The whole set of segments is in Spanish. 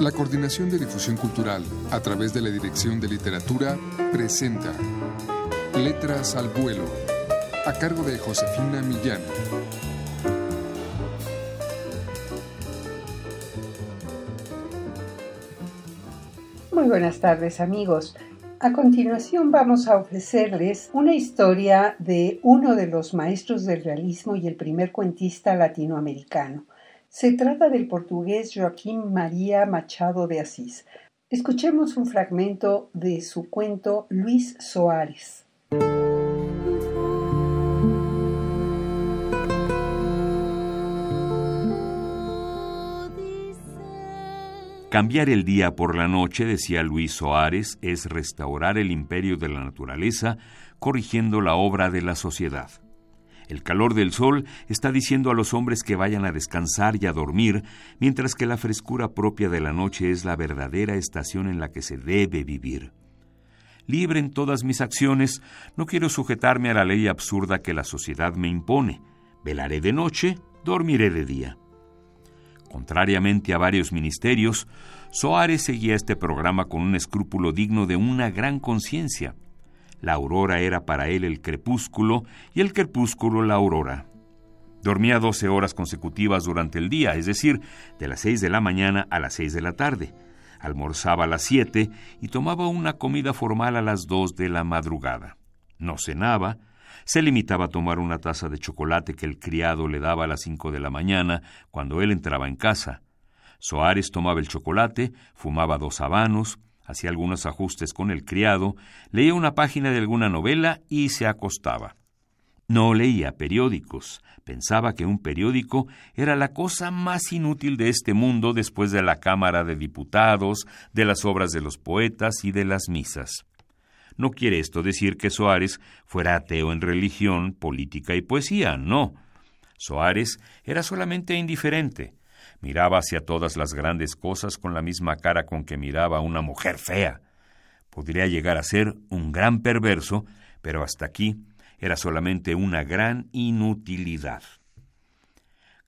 La Coordinación de Difusión Cultural, a través de la Dirección de Literatura, presenta Letras al Vuelo, a cargo de Josefina Millán. Muy buenas tardes amigos. A continuación vamos a ofrecerles una historia de uno de los maestros del realismo y el primer cuentista latinoamericano, se trata del portugués Joaquín María Machado de Asís. Escuchemos un fragmento de su cuento Luis Soares. Cambiar el día por la noche, decía Luis Soares, es restaurar el imperio de la naturaleza, corrigiendo la obra de la sociedad. El calor del sol está diciendo a los hombres que vayan a descansar y a dormir, mientras que la frescura propia de la noche es la verdadera estación en la que se debe vivir. Libre en todas mis acciones, no quiero sujetarme a la ley absurda que la sociedad me impone. Velaré de noche, dormiré de día. Contrariamente a varios ministerios, Soares seguía este programa con un escrúpulo digno de una gran conciencia. La aurora era para él el crepúsculo y el crepúsculo la aurora. Dormía doce horas consecutivas durante el día, es decir, de las seis de la mañana a las seis de la tarde. Almorzaba a las siete y tomaba una comida formal a las dos de la madrugada. No cenaba, se limitaba a tomar una taza de chocolate que el criado le daba a las cinco de la mañana cuando él entraba en casa. Soares tomaba el chocolate, fumaba dos habanos, hacía algunos ajustes con el criado, leía una página de alguna novela y se acostaba. No leía periódicos. Pensaba que un periódico era la cosa más inútil de este mundo después de la Cámara de Diputados, de las obras de los poetas y de las misas. No quiere esto decir que Soares fuera ateo en religión, política y poesía, no. Soares era solamente indiferente. Miraba hacia todas las grandes cosas con la misma cara con que miraba a una mujer fea. Podría llegar a ser un gran perverso, pero hasta aquí era solamente una gran inutilidad.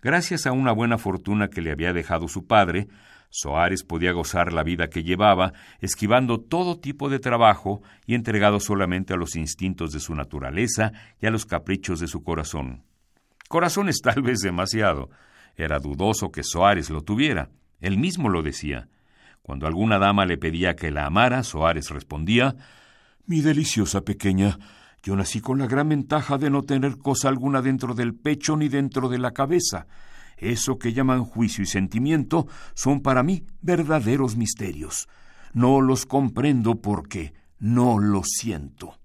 Gracias a una buena fortuna que le había dejado su padre, Soares podía gozar la vida que llevaba, esquivando todo tipo de trabajo y entregado solamente a los instintos de su naturaleza y a los caprichos de su corazón. Corazón es tal vez demasiado, era dudoso que Soares lo tuviera. Él mismo lo decía. Cuando alguna dama le pedía que la amara, Soares respondía Mi deliciosa pequeña, yo nací con la gran ventaja de no tener cosa alguna dentro del pecho ni dentro de la cabeza. Eso que llaman juicio y sentimiento son para mí verdaderos misterios. No los comprendo porque no los siento.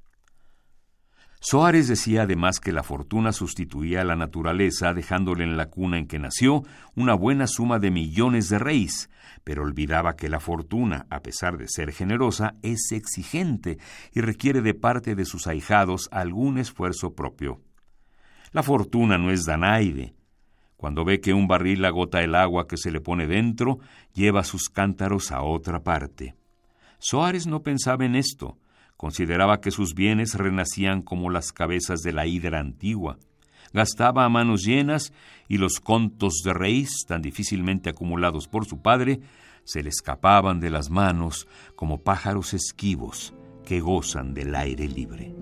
Soares decía además que la fortuna sustituía a la naturaleza, dejándole en la cuna en que nació una buena suma de millones de reis, pero olvidaba que la fortuna, a pesar de ser generosa, es exigente y requiere de parte de sus ahijados algún esfuerzo propio. La fortuna no es danaide. Cuando ve que un barril agota el agua que se le pone dentro, lleva sus cántaros a otra parte. Soares no pensaba en esto, Consideraba que sus bienes renacían como las cabezas de la hidra antigua. Gastaba a manos llenas y los contos de reis, tan difícilmente acumulados por su padre, se le escapaban de las manos como pájaros esquivos que gozan del aire libre.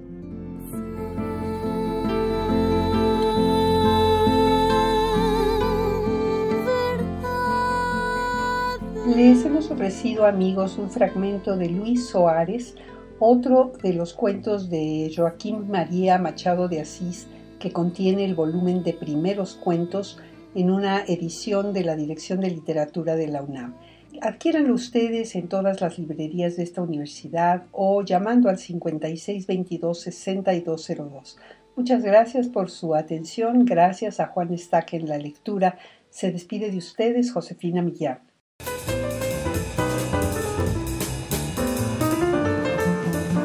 Les hemos ofrecido, amigos, un fragmento de Luis Soares, otro de los cuentos de Joaquín María Machado de Asís que contiene el volumen de primeros cuentos en una edición de la Dirección de Literatura de la UNAM. Adquiéranlo ustedes en todas las librerías de esta universidad o llamando al 5622-6202. Muchas gracias por su atención. Gracias a Juan Estaque en la lectura. Se despide de ustedes Josefina Millán.